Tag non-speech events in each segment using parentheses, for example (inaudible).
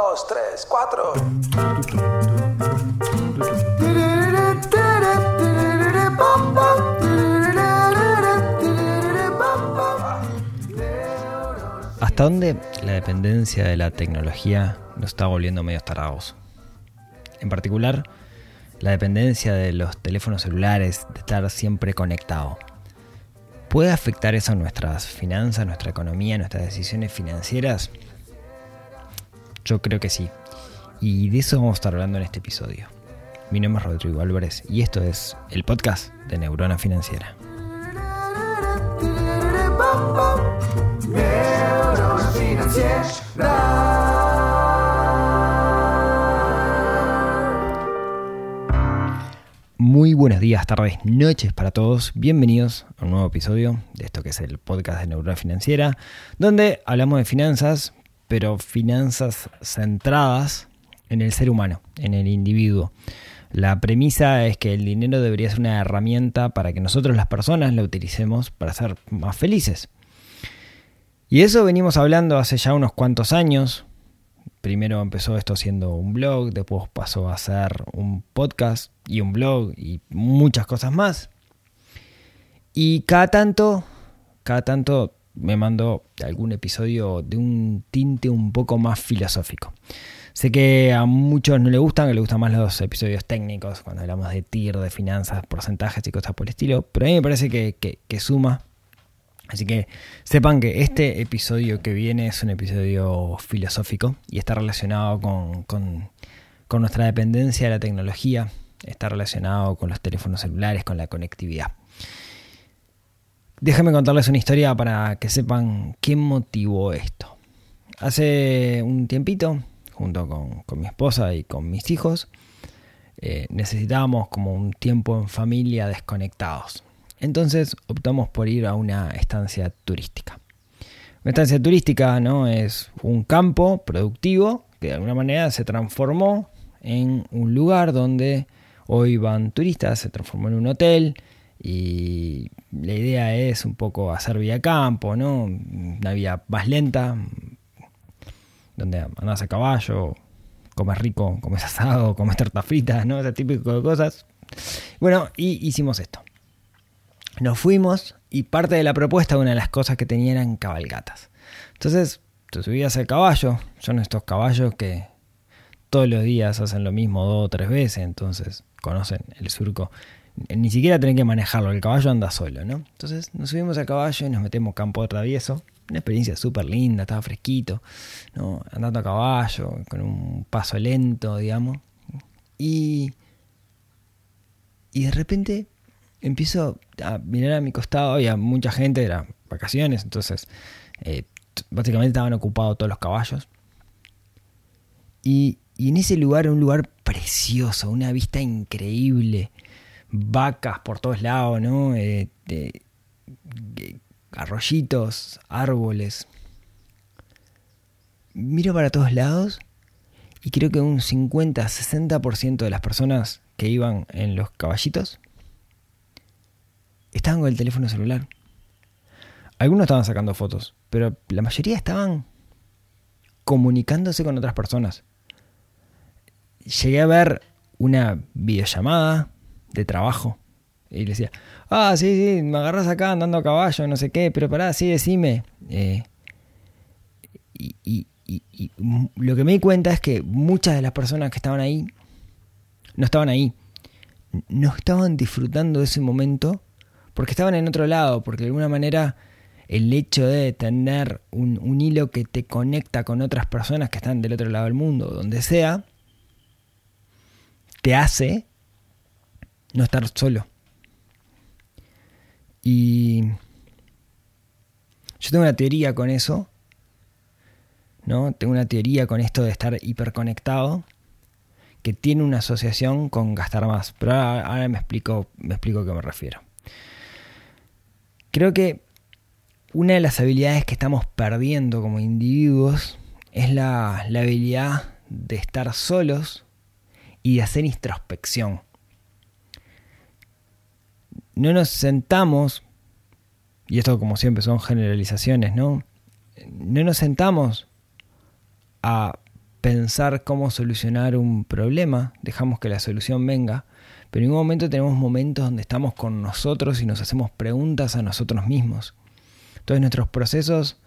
dos, tres, cuatro. ¿Hasta dónde la dependencia de la tecnología nos está volviendo medio tarados? En particular, la dependencia de los teléfonos celulares, de estar siempre conectado. ¿Puede afectar eso nuestras finanzas, nuestra economía, nuestras decisiones financieras? Yo creo que sí. Y de eso vamos a estar hablando en este episodio. Mi nombre es Rodrigo Álvarez y esto es el podcast de Neurona Financiera. Muy buenos días, tardes, noches para todos. Bienvenidos a un nuevo episodio de esto que es el podcast de Neurona Financiera, donde hablamos de finanzas, pero finanzas centradas en el ser humano, en el individuo. La premisa es que el dinero debería ser una herramienta para que nosotros las personas la utilicemos para ser más felices. Y eso venimos hablando hace ya unos cuantos años. Primero empezó esto siendo un blog, después pasó a ser un podcast y un blog y muchas cosas más. Y cada tanto, cada tanto me mando algún episodio de un tinte un poco más filosófico. Sé que a muchos no les gustan, que les gustan más los episodios técnicos, cuando hablamos de TIR, de finanzas, porcentajes y cosas por el estilo, pero a mí me parece que, que suma. Así que sepan que este episodio que viene es un episodio filosófico y está relacionado con, con, con nuestra dependencia de la tecnología, está relacionado con los teléfonos celulares, con la conectividad. Déjenme contarles una historia para que sepan qué motivó esto. Hace un tiempito, junto con, con mi esposa y con mis hijos, eh, necesitábamos como un tiempo en familia desconectados. Entonces optamos por ir a una estancia turística. Una estancia turística ¿no? es un campo productivo que de alguna manera se transformó en un lugar donde hoy van turistas, se transformó en un hotel y la idea es un poco hacer vía campo, ¿no? Una vía más lenta, donde andas a caballo, comes rico, comes asado, (laughs) comes torta frita, ¿no? Ese típico de cosas. Bueno, y hicimos esto. Nos fuimos y parte de la propuesta, una de las cosas que tenía eran cabalgatas. Entonces, te subías al caballo, son estos caballos que todos los días hacen lo mismo dos o tres veces, entonces conocen el surco. Ni siquiera tienen que manejarlo, el caballo anda solo, ¿no? Entonces nos subimos al caballo y nos metemos campo travieso. Una experiencia súper linda, estaba fresquito, ¿no? andando a caballo, con un paso lento, digamos. Y, y de repente empiezo a mirar a mi costado, había mucha gente, eran vacaciones, entonces eh, básicamente estaban ocupados todos los caballos. Y, en ese lugar, un lugar precioso, una vista increíble, vacas por todos lados, ¿no? Eh, arroyitos, árboles. Miro para todos lados y creo que un 50-60% de las personas que iban en los caballitos estaban con el teléfono celular. Algunos estaban sacando fotos, pero la mayoría estaban comunicándose con otras personas. Llegué a ver una videollamada de trabajo y le decía, ah, sí, sí, me agarras acá andando a caballo, no sé qué, pero pará, sí, decime. Eh, y, y, lo que me di cuenta es que muchas de las personas que estaban ahí no estaban ahí. No estaban disfrutando de ese momento porque estaban en otro lado, porque de alguna manera el hecho de tener un, hilo que te conecta con otras personas que están del otro lado del mundo, donde sea, te hace no estar solo. Y yo tengo una teoría con eso, ¿no? Tengo una teoría con esto de estar hiperconectado que tiene una asociación con gastar más, pero ahora, me explico, me explico a qué me refiero. Creo que una de las habilidades que estamos perdiendo como individuos es la, la habilidad de estar solos y de hacer introspección no nos sentamos, y esto como siempre son generalizaciones, ¿no? No nos sentamos a pensar cómo solucionar un problema, dejamos que la solución venga, pero en un momento tenemos momentos donde estamos con nosotros y nos hacemos preguntas a nosotros mismos. Entonces nuestros procesos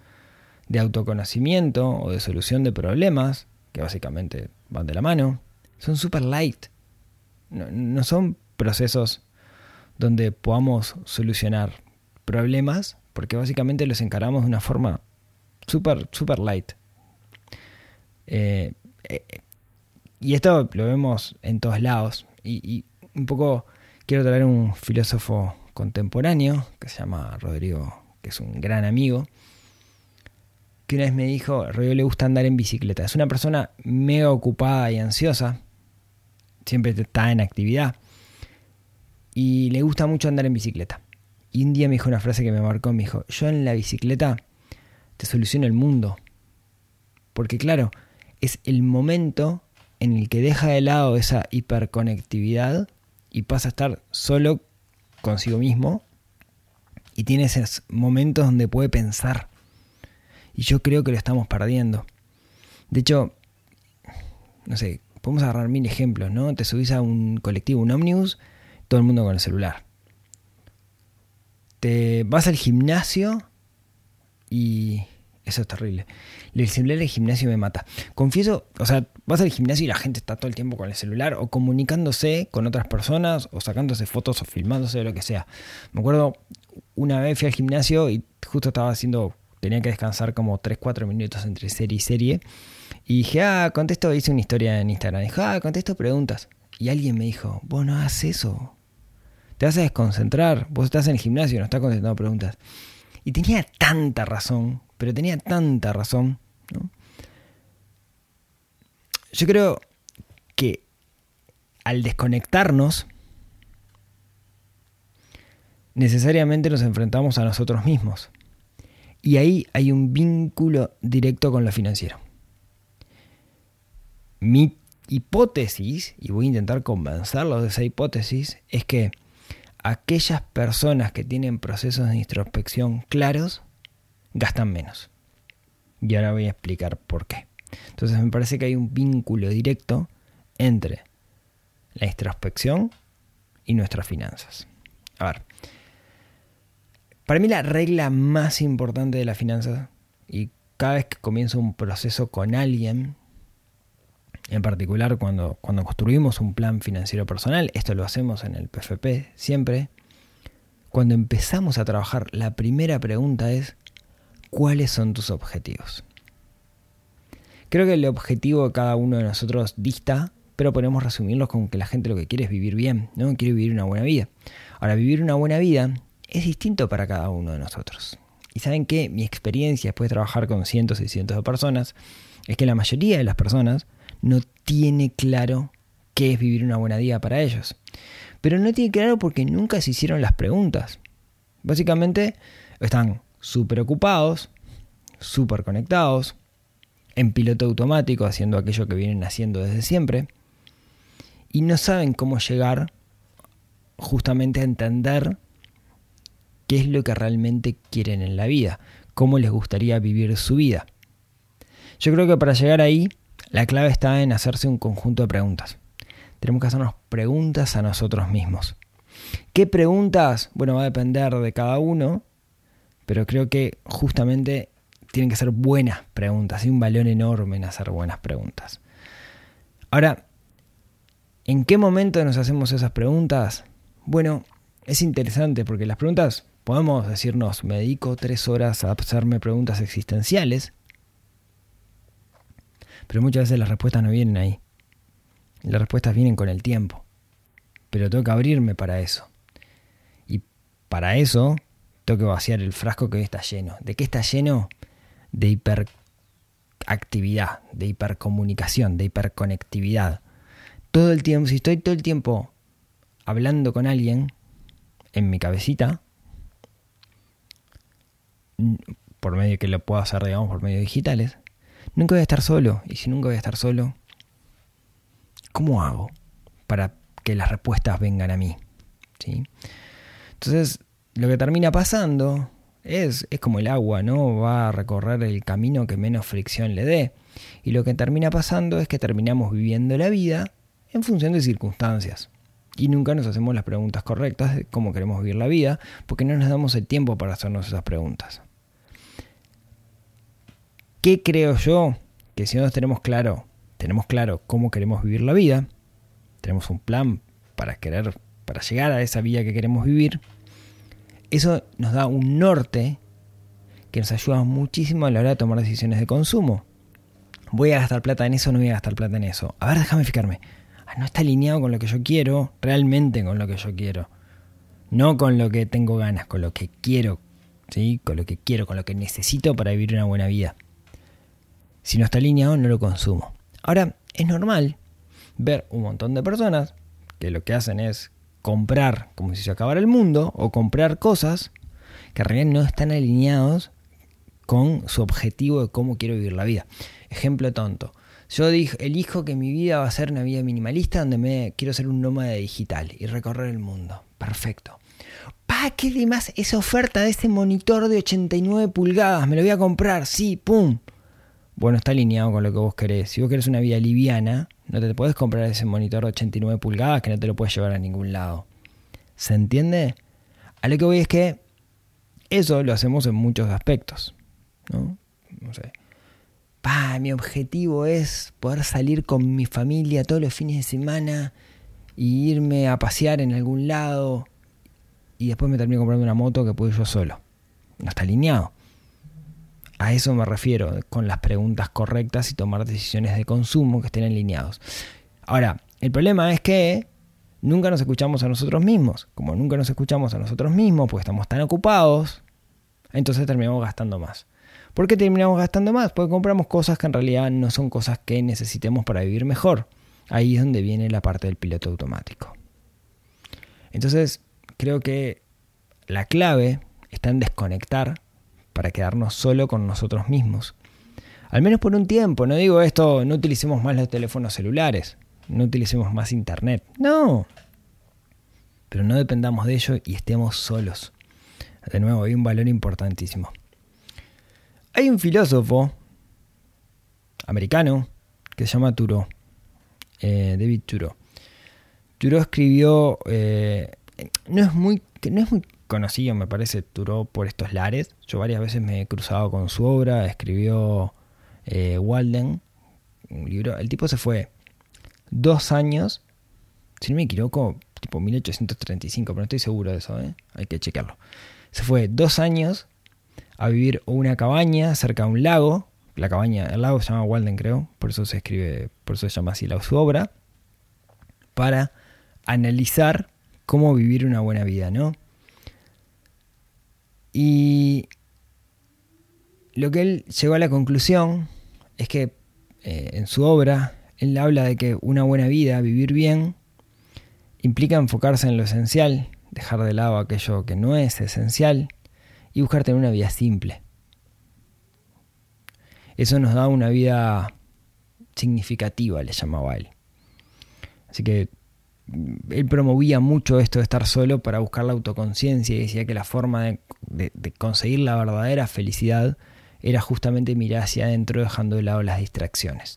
de autoconocimiento o de solución de problemas, que básicamente van de la mano, son super light. No, son procesos donde podamos solucionar problemas, porque básicamente los encaramos de una forma super, super light. Eh, eh, y esto lo vemos en todos lados. Y, un poco quiero traer un filósofo contemporáneo que se llama Rodrigo, que es un gran amigo, que una vez me dijo, Rodrigo le gusta andar en bicicleta. Es una persona mega ocupada y ansiosa, siempre está en actividad, y le gusta mucho andar en bicicleta. Y un día me dijo una frase que me marcó, me dijo, yo en la bicicleta te soluciono el mundo. Porque claro, es el momento en el que deja de lado esa hiperconectividad y pasa a estar solo consigo mismo y tiene esos momentos donde puede pensar. Y yo creo que lo estamos perdiendo. De hecho, no sé, podemos agarrar mil ejemplos, ¿no? Te subís a un colectivo, un ómnibus, todo el mundo con el celular. Te vas al gimnasio y eso es terrible. El celular del gimnasio me mata. Confieso, o sea, vas al gimnasio y la gente está todo el tiempo con el celular o comunicándose con otras personas o sacándose fotos o filmándose o lo que sea. Me acuerdo una vez fui al gimnasio y justo estaba haciendo, tenía que descansar como 3-4 minutos entre serie y serie. Y dije, ah, contesto, hice una historia en Instagram. Dije, ah, contesto preguntas. Y alguien me dijo, vos no eso. Te a desconcentrar. Vos estás en el gimnasio y no estás contestando preguntas. Y tenía tanta razón pero tenía tanta razón. Yo creo que al desconectarnos, necesariamente nos enfrentamos a nosotros mismos. Y ahí hay un vínculo directo con lo financiero. Mi hipótesis, y voy a intentar convencerlos de esa hipótesis, es que aquellas personas que tienen procesos de introspección claros gastan menos. Y ahora voy a explicar por qué. Entonces me parece que hay un vínculo directo entre la introspección y nuestras finanzas. A ver, para mí la regla más importante de las finanzas, y cada vez que comienzo un proceso con alguien, en particular cuando, cuando construimos un plan financiero personal, esto lo hacemos en el PFP siempre, cuando empezamos a trabajar, la primera pregunta es, cuáles son tus objetivos. Creo que el objetivo de cada uno de nosotros dista, pero podemos resumirlos con que la gente lo que quiere es vivir bien, ¿no? Quiere vivir una buena vida. Ahora, vivir una buena vida es distinto para cada uno de nosotros. Y saben que mi experiencia después de trabajar con cientos y cientos de personas es que la mayoría de las personas no tiene claro qué es vivir una buena vida para ellos. Pero no tiene claro porque nunca se hicieron las preguntas. Básicamente están súper ocupados, súper conectados, en piloto automático, haciendo aquello que vienen haciendo desde siempre, y no saben cómo llegar justamente a entender qué es lo que realmente quieren en la vida, cómo les gustaría vivir su vida. Yo creo que para llegar ahí, la clave está en hacerse un conjunto de preguntas. Tenemos que hacernos preguntas a nosotros mismos. ¿Qué preguntas? Bueno, va a depender de cada uno, pero creo que justamente tienen que ser buenas preguntas. Hay un valor enorme en hacer buenas preguntas. Ahora, ¿en qué momento nos hacemos esas preguntas? Bueno, es interesante porque las preguntas podemos decirnos, me dedico tres horas a hacerme preguntas existenciales, pero muchas veces las respuestas no vienen ahí. Las respuestas vienen con el tiempo. Pero tengo que abrirme para eso. Y para eso tengo que vaciar el frasco que hoy está lleno. ¿De qué está lleno? De hiperactividad, de hipercomunicación, de hiperconectividad. Todo el tiempo, si estoy todo el tiempo hablando con alguien en mi cabecita, por medio que lo puedo hacer, digamos, por medios digitales, nunca voy a estar solo. Y si nunca voy a estar solo, ¿cómo hago para que las respuestas vengan a mí? ¿Sí? Entonces, lo que termina pasando es, es como el agua, ¿no? Va a recorrer el camino que menos fricción le dé. Y lo que termina pasando es que terminamos viviendo la vida en función de circunstancias. Y nunca nos hacemos las preguntas correctas de cómo queremos vivir la vida, porque no nos damos el tiempo para hacernos esas preguntas. ¿Qué creo yo? Que si no tenemos claro, tenemos claro cómo queremos vivir la vida, tenemos un plan para querer, para llegar a esa vida que queremos vivir, eso nos da un norte que nos ayuda muchísimo a la hora de tomar decisiones de consumo. ¿Voy a gastar plata en eso o no voy a gastar plata en eso? A ver, déjame fijarme. Ah, no está alineado con lo que yo quiero, realmente con lo que yo quiero. No con lo que tengo ganas, con lo que quiero, ¿sí? Con lo que quiero, con lo que necesito para vivir una buena vida. Si no está alineado, no lo consumo. Ahora, es normal ver un montón de personas que lo que hacen es comprar como si se acabara el mundo o comprar cosas que en realidad no están alineados con su objetivo de cómo quiero vivir la vida. Ejemplo tonto. Yo elijo que mi vida va a ser una vida minimalista donde me quiero ser un nómada digital y recorrer el mundo. Perfecto. Pa, qué demás esa oferta de ese monitor de 89 pulgadas, me lo voy a comprar, sí, pum. Bueno, está alineado con lo que vos querés. Si vos querés una vida liviana, no te puedes comprar ese monitor de 89 pulgadas que no te lo puedes llevar a ningún lado. ¿Se entiende? A lo que voy es que eso lo hacemos en muchos aspectos. ¿no? no sé. Pa, mi objetivo es poder salir con mi familia todos los fines de semana y irme a pasear en algún lado y después me termino comprando una moto que puedo yo solo. No está alineado. A eso me refiero, con las preguntas correctas y tomar decisiones de consumo que estén alineados. Ahora, el problema es que nunca nos escuchamos a nosotros mismos. Como nunca nos escuchamos a nosotros mismos, porque estamos tan ocupados, entonces terminamos gastando más. ¿Por qué terminamos gastando más? Porque compramos cosas que en realidad no son cosas que necesitemos para vivir mejor. Ahí es donde viene la parte del piloto automático. Entonces, creo que la clave está en desconectar para quedarnos solo con nosotros mismos. Al menos por un tiempo, no digo esto, no utilicemos más los teléfonos celulares, no utilicemos más internet, no. Pero no dependamos de ello y estemos solos. De nuevo, hay un valor importantísimo. Hay un filósofo americano que se llama Turo, eh, David Turo. Turo escribió, eh, no, es muy, no es muy conocido, me parece, Turó por estos lares. Yo varias veces me he cruzado con su obra, escribió eh, Walden, un libro. El tipo se fue dos años, si no me equivoco, tipo 1835, pero no estoy seguro de eso, ¿eh? hay que chequearlo. Se fue dos años a vivir una cabaña cerca de un lago. La cabaña, el lago se llama Walden, creo, por eso se escribe, por eso se llama así la, su obra, para analizar cómo vivir una buena vida, ¿no? Y lo que él llegó a la conclusión es que eh, en su obra él habla de que una buena vida, vivir bien, implica enfocarse en lo esencial, dejar de lado aquello que no es esencial y buscar tener una vida simple. Eso nos da una vida significativa, le llamaba él. Así que él promovía mucho esto de estar solo para buscar la autoconciencia y decía que la forma de, conseguir la verdadera felicidad era justamente mirar hacia adentro dejando de lado las distracciones.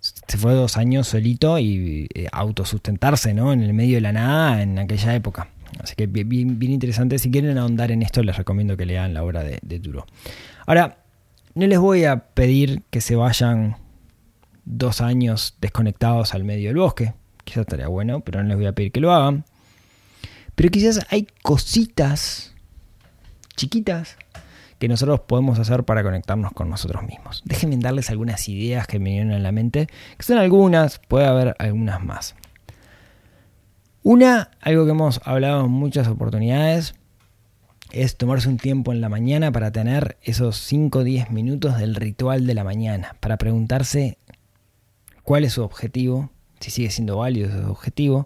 Se fue dos años solito y eh, autosustentarse ¿no? en el medio de la nada en aquella época. Así que bien, interesante. Si quieren ahondar en esto, les recomiendo que lean la obra de, de. Ahora, no les voy a pedir que se vayan dos años desconectados al medio del bosque Quizás estaría bueno, pero no les voy a pedir que lo hagan. Pero quizás hay cositas chiquitas que nosotros podemos hacer para conectarnos con nosotros mismos. Déjenme darles algunas ideas que me vienen a la mente, que son algunas, puede haber algunas más. Una, algo que hemos hablado en muchas oportunidades, es tomarse un tiempo en la mañana para tener esos 5 o 10 minutos del ritual de la mañana, para preguntarse cuál es su objetivo, si sigue siendo válido ese objetivo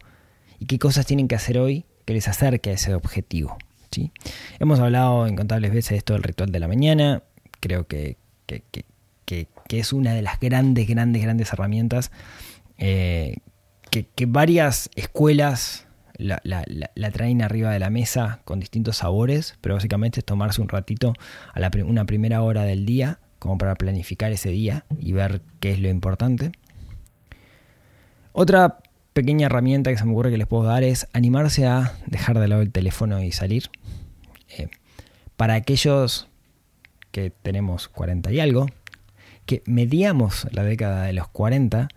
y qué cosas tienen que hacer hoy que les acerque a ese objetivo. Hemos hablado incontables veces de esto del ritual de la mañana, creo que, que, es una de las grandes, grandes, grandes herramientas eh, que, varias escuelas la, traen arriba de la mesa con distintos sabores, pero básicamente es tomarse un ratito a la, una primera hora del día, como para planificar ese día y ver qué es lo importante. Otra pequeña herramienta que se me ocurre que les puedo dar es animarse a dejar de lado el teléfono y salir. Eh, para aquellos que tenemos 40 y algo, que medíamos la década de los 40,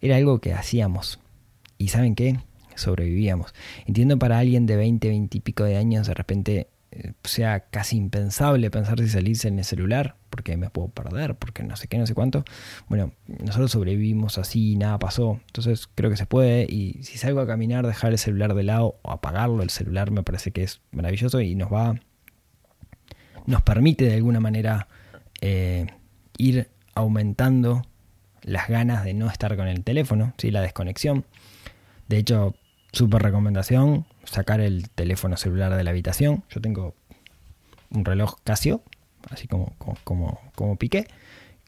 era algo que hacíamos. ¿Y saben qué? Sobrevivíamos. Entiendo para alguien de 20, 20 y pico de años, de repente sea casi impensable pensar si salirse en el celular, porque me puedo perder, porque no sé qué, no sé cuánto. Bueno, nosotros sobrevivimos así, nada pasó. Entonces creo que se puede. Y si salgo a caminar, dejar el celular de lado o apagarlo, el celular me parece que es maravilloso y nos va. nos permite de alguna manera eh, ir aumentando las ganas de no estar con el teléfono, ¿sí? la desconexión. De hecho, súper recomendación, sacar el teléfono celular de la habitación. Yo tengo un reloj Casio, así como, como, como Piqué,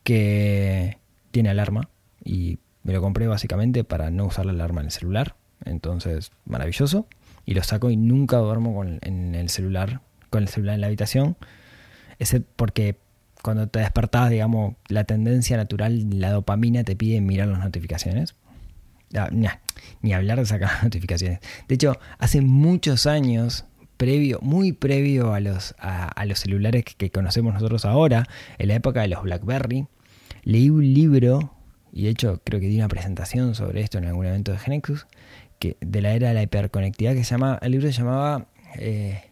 que tiene alarma y me lo compré básicamente para no usar la alarma en el celular. Entonces, maravilloso. Y lo saco y nunca duermo con, el celular, con el celular en la habitación. Ese porque cuando te despertás, digamos, la tendencia natural, la dopamina te pide mirar las notificaciones. Ah, ni hablar de sacar (laughs) notificaciones. De hecho, hace muchos años, previo, muy previo a los, a, los celulares que, conocemos nosotros ahora, en la época de los BlackBerry, leí un libro, y de hecho creo que di una presentación sobre esto en algún evento de Genexus, que, de la era de la hiperconectividad, que se llama, el libro se llamaba... Eh,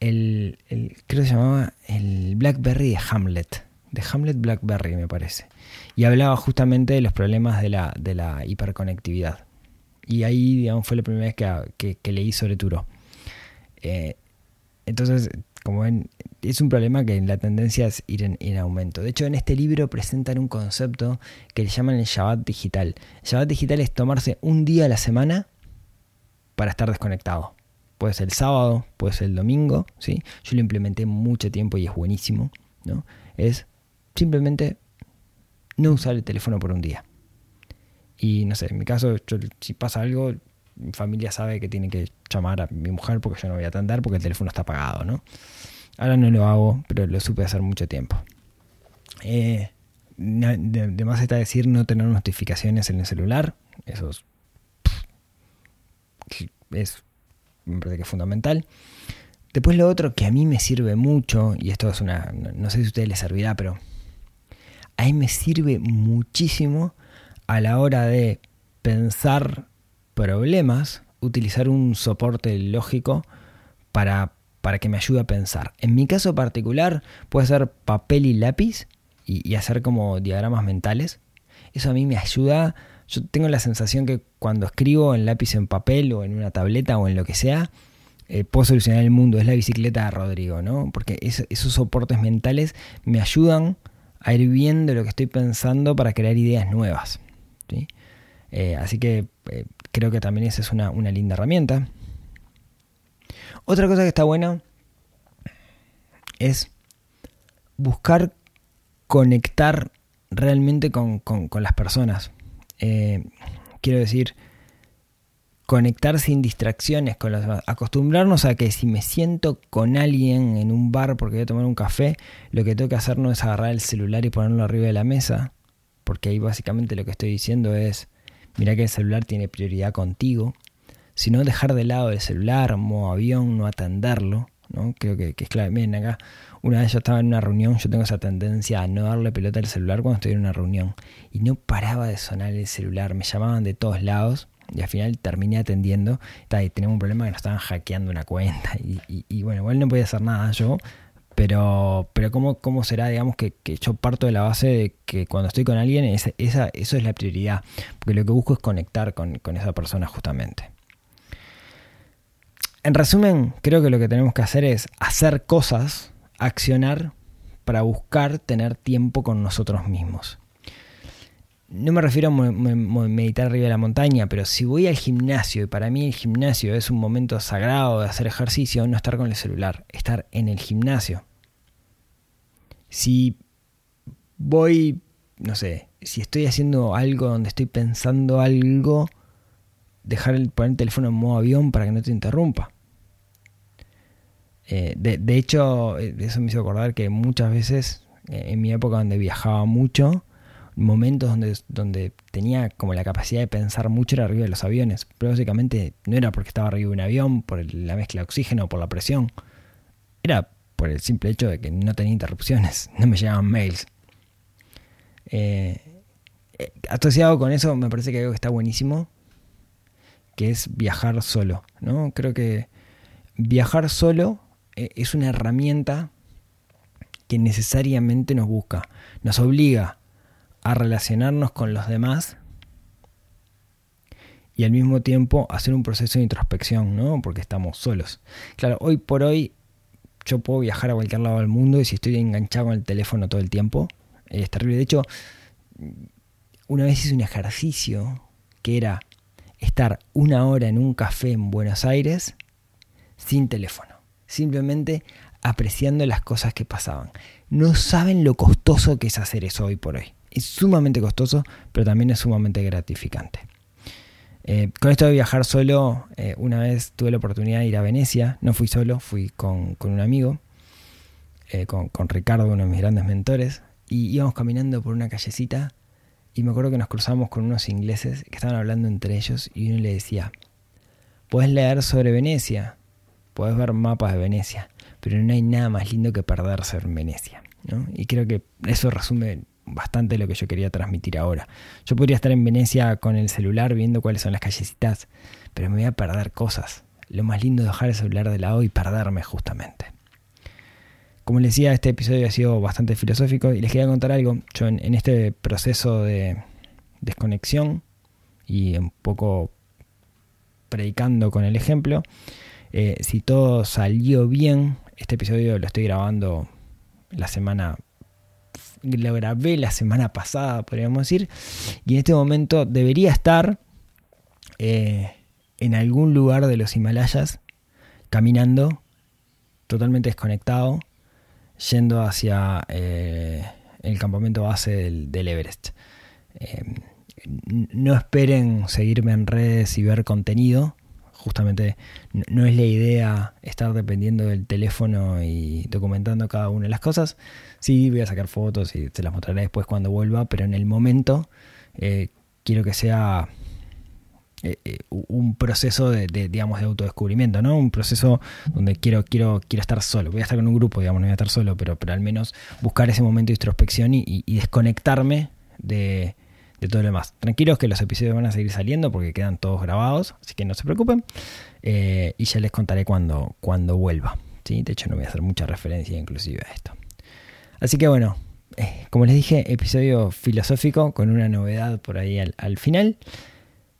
el, creo que se llamaba el Blackberry de Hamlet, de Hamlet Blackberry me parece, y hablaba justamente de los problemas de la, de la hiperconectividad. Y ahí, digamos, fue la primera vez que, que, leí sobre Turo. Eh, entonces, como ven, es un problema que la tendencia es ir en, en, aumento. De hecho, en este libro presentan un concepto que le llaman el Shabbat digital. El Shabbat digital es tomarse un día a la semana para estar desconectado puede ser el sábado, puede ser el domingo, ¿sí? Yo lo implementé mucho tiempo y es buenísimo, ¿no? Es simplemente no usar el teléfono por un día. Y no sé, en mi caso, si pasa algo, mi familia sabe que tiene que llamar a mi mujer porque yo no voy a atender porque el teléfono está apagado, ¿no? Ahora no lo hago, pero lo supe hacer mucho tiempo. Eh, Además está decir no tener notificaciones en el celular. Eso es, es me parece que es fundamental. Después lo otro que a mí me sirve mucho, y esto es una, no sé si a ustedes les servirá, pero a mí me sirve muchísimo a la hora de pensar problemas, utilizar un soporte lógico para, para que me ayude a pensar. En mi caso particular puede ser papel y lápiz y, hacer como diagramas mentales. Eso a mí me ayuda yo tengo la sensación que cuando escribo en lápiz en papel o en una tableta o en lo que sea, eh, puedo solucionar el mundo. Es la bicicleta de Rodrigo, ¿no? Porque esos soportes mentales me ayudan a ir viendo lo que estoy pensando para crear ideas nuevas. Eh, así que eh, creo que también esa es una, linda herramienta. Otra cosa que está buena es buscar conectar realmente con las personas. Eh, quiero decir, conectar sin distracciones con los demás. Acostumbrarnos a que si me siento con alguien en un bar porque voy a tomar un café, lo que tengo que hacer no es agarrar el celular y ponerlo arriba de la mesa, porque ahí básicamente lo que estoy diciendo es, mira que el celular tiene prioridad contigo, sino dejar de lado el celular, modo avión, no atenderlo, ¿no? Creo que, que es clave. Miren acá, una vez yo estaba en una reunión, yo tengo esa tendencia a no darle pelota al celular cuando estoy en una reunión. Y no paraba de sonar el celular, me llamaban de todos lados y al final terminé atendiendo. Y tenemos un problema que nos estaban hackeando una cuenta. Y, bueno, igual no podía hacer nada yo. Pero, pero ¿cómo, cómo será, digamos, que, yo parto de la base de que cuando estoy con alguien, esa, esa, eso es la prioridad. Porque lo que busco es conectar con, con esa persona justamente. En resumen, creo que lo que tenemos que hacer es hacer cosas accionar para buscar tener tiempo con nosotros mismos. No me refiero a meditar arriba de la montaña, pero si voy al gimnasio, y para mí el gimnasio es un momento sagrado de hacer ejercicio, no estar con el celular, estar en el gimnasio. Si voy, no sé, si estoy haciendo algo donde estoy pensando algo, dejar el, poner el teléfono en modo avión para que no te interrumpa. Eh, de, hecho, eh, eso me hizo acordar que muchas veces, eh, en mi época donde viajaba mucho, momentos donde, donde tenía como la capacidad de pensar mucho era arriba de los aviones. Pero básicamente no era porque estaba arriba de un avión, por la mezcla de oxígeno, por la presión. Era por el simple hecho de que no tenía interrupciones, (laughs) no me llegaban mails. asociado con eso me parece que algo que está buenísimo, que es viajar solo. ¿no? Creo que viajar solo eh, es una herramienta que necesariamente nos busca, nos obliga a relacionarnos con los demás y al mismo tiempo hacer un proceso de introspección, ¿no? Porque estamos solos. Claro, hoy por hoy yo puedo viajar a cualquier lado del mundo y si estoy enganchado con el teléfono todo el tiempo, es terrible. De hecho, una vez hice un ejercicio que era estar una hora en un café en Buenos Aires sin teléfono simplemente apreciando las cosas que pasaban. No saben lo costoso que es hacer eso hoy por hoy. Es sumamente costoso, pero también es sumamente gratificante. Eh, con esto de viajar solo, eh, una vez tuve la oportunidad de ir a Venecia, no fui solo, fui con, un amigo, eh, con, con, Ricardo, uno de mis grandes mentores, y íbamos caminando por una callecita y me acuerdo que nos cruzamos con unos ingleses que estaban hablando entre ellos y uno le decía, ¿puedes leer sobre Venecia? Puedes ver mapas de Venecia, pero no hay nada más lindo que perderse en Venecia. Y creo que eso resume bastante lo que yo quería transmitir ahora. Yo podría estar en Venecia con el celular viendo cuáles son las callecitas, pero me voy a perder cosas. Lo más lindo es dejar el celular de lado y perderme justamente. Como les decía, este episodio ha sido bastante filosófico y les quería contar algo. Yo en este proceso de desconexión y un poco predicando con el ejemplo, eh, si todo salió bien, este episodio lo estoy grabando la semana lo grabé la semana pasada, podríamos decir, y en este momento debería estar eh, en algún lugar de los Himalayas, caminando, totalmente desconectado, yendo hacia eh, el campamento base del, del Everest. no esperen seguirme en redes y ver contenido, justamente no es la idea estar dependiendo del teléfono y documentando cada una de las cosas. Sí, voy a sacar fotos y se las mostraré después cuando vuelva, pero en el momento eh, quiero que sea eh, eh, un proceso de, digamos, de autodescubrimiento, ¿no? Un proceso donde quiero, quiero, quiero estar solo. Voy a estar con un grupo, digamos, no voy a estar solo, pero, pero al menos buscar ese momento de introspección y desconectarme de, de todo lo demás. Tranquilos que los episodios van a seguir saliendo porque quedan todos grabados, así que no se preocupen. Eh, y ya les contaré cuando, cuando vuelva. ¿sí? De hecho, no voy a hacer mucha referencia inclusive a esto. Así que bueno, eh, como les dije, episodio filosófico con una novedad por ahí al, final.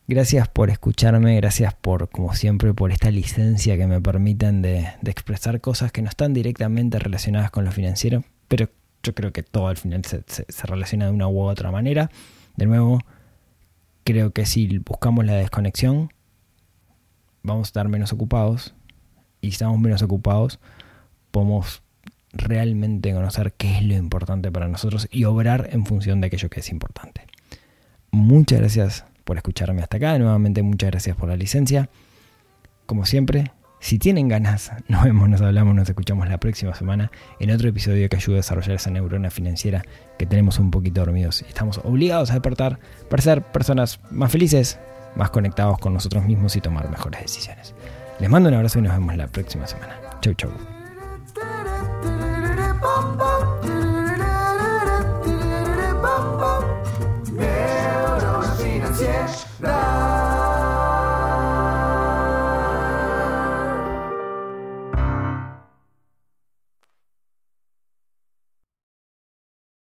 Gracias por escucharme, gracias por, como siempre, por esta licencia que me permiten de, expresar cosas que no están directamente relacionadas con lo financiero, pero yo creo que todo al final se, se relaciona de una u otra manera. De nuevo, creo que si buscamos la desconexión, vamos a estar menos ocupados. Y si estamos menos ocupados, podemos realmente conocer qué es lo importante para nosotros y obrar en función de aquello que es importante. Muchas gracias por escucharme hasta acá. Nuevamente, muchas gracias por la licencia. Como siempre, si tienen ganas, (laughs) nos vemos, nos hablamos, nos escuchamos la próxima semana en otro episodio que ayude a desarrollar esa neurona financiera que tenemos un poquito dormidos. y Estamos obligados a despertar para ser personas más felices, más conectados con nosotros mismos y tomar mejores decisiones. Les mando un abrazo y nos vemos la próxima semana. Chau, chau.